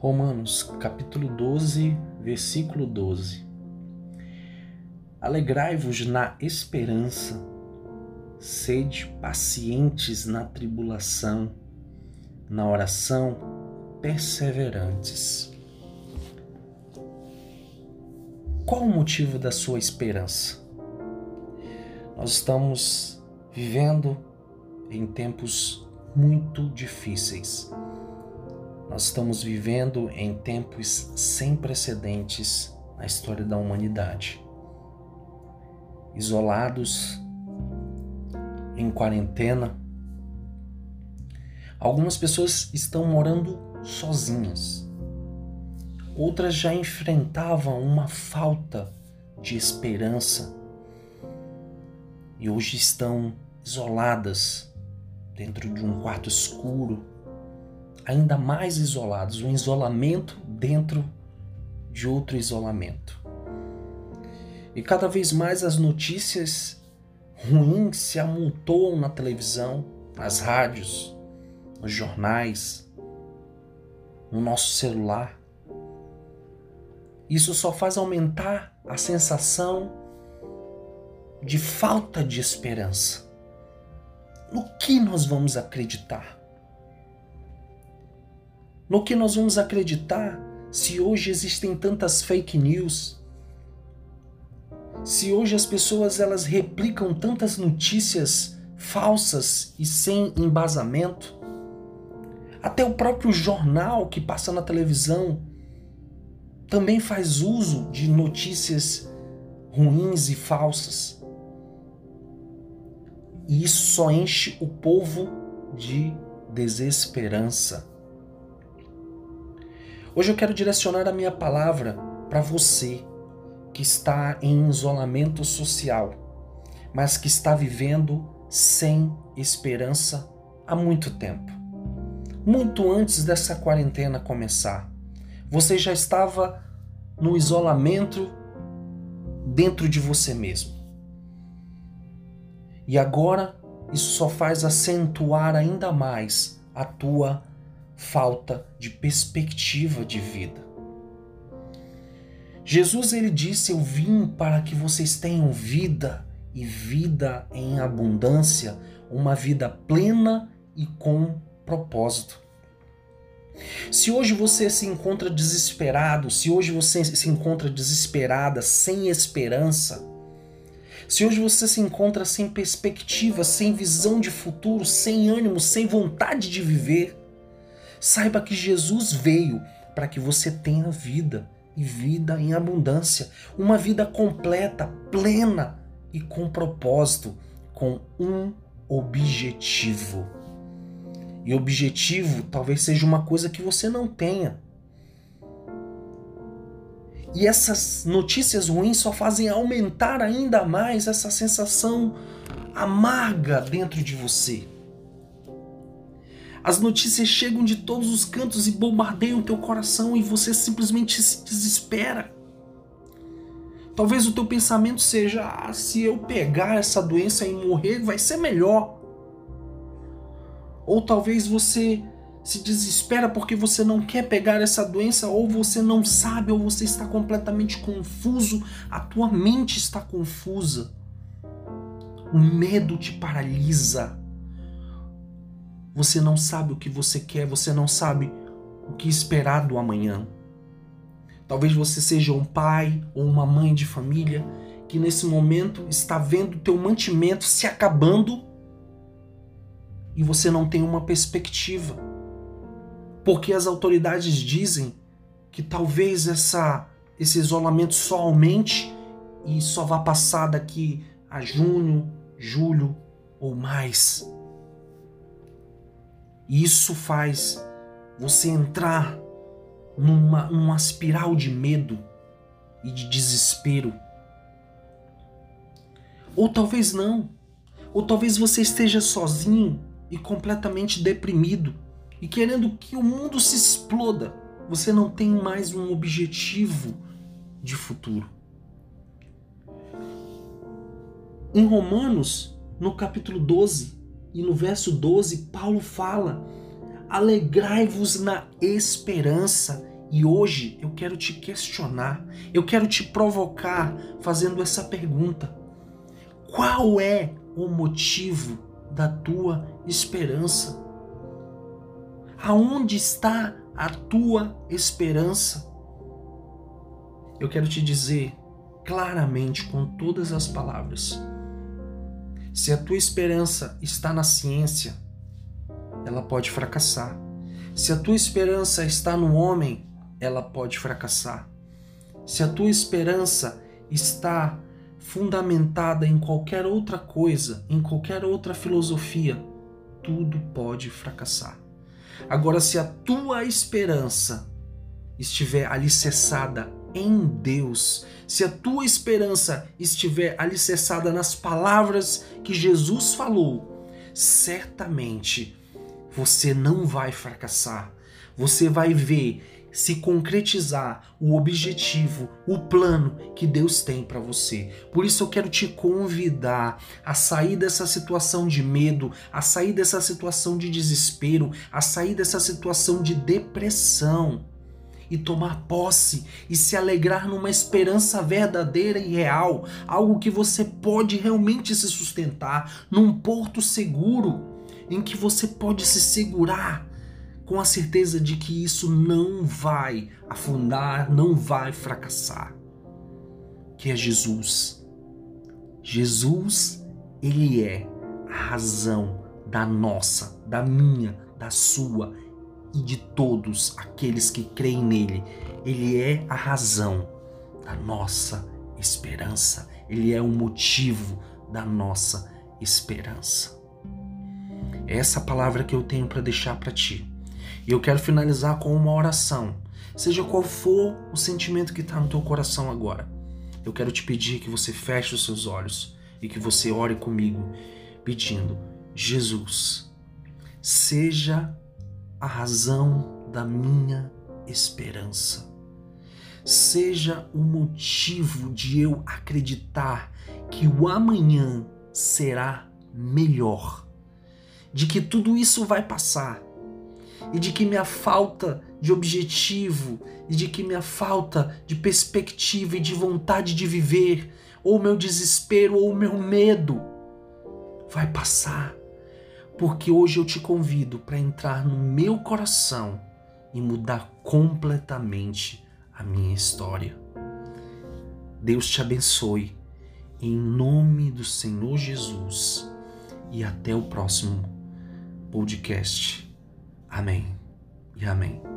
Romanos, capítulo 12, versículo 12. Alegrai-vos na esperança, sede pacientes na tribulação, na oração perseverantes. Qual o motivo da sua esperança? Nós estamos vivendo em tempos muito difíceis nós estamos vivendo em tempos sem precedentes na história da humanidade. Isolados, em quarentena. Algumas pessoas estão morando sozinhas. Outras já enfrentavam uma falta de esperança e hoje estão isoladas dentro de um quarto escuro ainda mais isolados, um isolamento dentro de outro isolamento. E cada vez mais as notícias ruins se amontoam na televisão, nas rádios, nos jornais, no nosso celular. Isso só faz aumentar a sensação de falta de esperança. No que nós vamos acreditar? No que nós vamos acreditar se hoje existem tantas fake news? Se hoje as pessoas elas replicam tantas notícias falsas e sem embasamento? Até o próprio jornal que passa na televisão também faz uso de notícias ruins e falsas. E isso só enche o povo de desesperança. Hoje eu quero direcionar a minha palavra para você que está em isolamento social, mas que está vivendo sem esperança há muito tempo. Muito antes dessa quarentena começar, você já estava no isolamento dentro de você mesmo. E agora isso só faz acentuar ainda mais a tua falta de perspectiva de vida. Jesus ele disse: "Eu vim para que vocês tenham vida e vida em abundância, uma vida plena e com propósito". Se hoje você se encontra desesperado, se hoje você se encontra desesperada, sem esperança, se hoje você se encontra sem perspectiva, sem visão de futuro, sem ânimo, sem vontade de viver, Saiba que Jesus veio para que você tenha vida e vida em abundância, uma vida completa, plena e com propósito, com um objetivo. E objetivo talvez seja uma coisa que você não tenha. E essas notícias ruins só fazem aumentar ainda mais essa sensação amarga dentro de você. As notícias chegam de todos os cantos e bombardeiam teu coração e você simplesmente se desespera. Talvez o teu pensamento seja: ah, se eu pegar essa doença e morrer, vai ser melhor. Ou talvez você se desespera porque você não quer pegar essa doença, ou você não sabe, ou você está completamente confuso, a tua mente está confusa. O medo te paralisa. Você não sabe o que você quer, você não sabe o que esperar do amanhã. Talvez você seja um pai ou uma mãe de família que nesse momento está vendo teu mantimento se acabando e você não tem uma perspectiva. Porque as autoridades dizem que talvez essa esse isolamento só aumente e só vá passar daqui a junho, julho ou mais. E isso faz você entrar numa, numa espiral de medo e de desespero. Ou talvez não. Ou talvez você esteja sozinho e completamente deprimido e querendo que o mundo se exploda. Você não tem mais um objetivo de futuro. Em Romanos, no capítulo 12, e no verso 12, Paulo fala: alegrai-vos na esperança E hoje eu quero te questionar, eu quero te provocar fazendo essa pergunta: qual é o motivo da tua esperança? Aonde está a tua esperança? Eu quero te dizer claramente, com todas as palavras: se a tua esperança está na ciência, ela pode fracassar. Se a tua esperança está no homem, ela pode fracassar. Se a tua esperança está fundamentada em qualquer outra coisa, em qualquer outra filosofia, tudo pode fracassar. Agora, se a tua esperança estiver alicerçada em Deus, se a tua esperança estiver alicerçada nas palavras que Jesus falou, certamente você não vai fracassar. Você vai ver se concretizar o objetivo, o plano que Deus tem para você. Por isso eu quero te convidar a sair dessa situação de medo, a sair dessa situação de desespero, a sair dessa situação de depressão e tomar posse e se alegrar numa esperança verdadeira e real, algo que você pode realmente se sustentar, num porto seguro em que você pode se segurar com a certeza de que isso não vai afundar, não vai fracassar. Que é Jesus. Jesus, ele é a razão da nossa, da minha, da sua e de todos aqueles que creem nele. Ele é a razão da nossa esperança. Ele é o motivo da nossa esperança. É essa palavra que eu tenho para deixar para ti. E eu quero finalizar com uma oração. Seja qual for o sentimento que está no teu coração agora, eu quero te pedir que você feche os seus olhos e que você ore comigo, pedindo: Jesus, seja a razão da minha esperança. Seja o motivo de eu acreditar que o amanhã será melhor, de que tudo isso vai passar e de que minha falta de objetivo e de que minha falta de perspectiva e de vontade de viver, ou meu desespero ou meu medo vai passar porque hoje eu te convido para entrar no meu coração e mudar completamente a minha história. Deus te abençoe, em nome do Senhor Jesus, e até o próximo podcast. Amém e amém.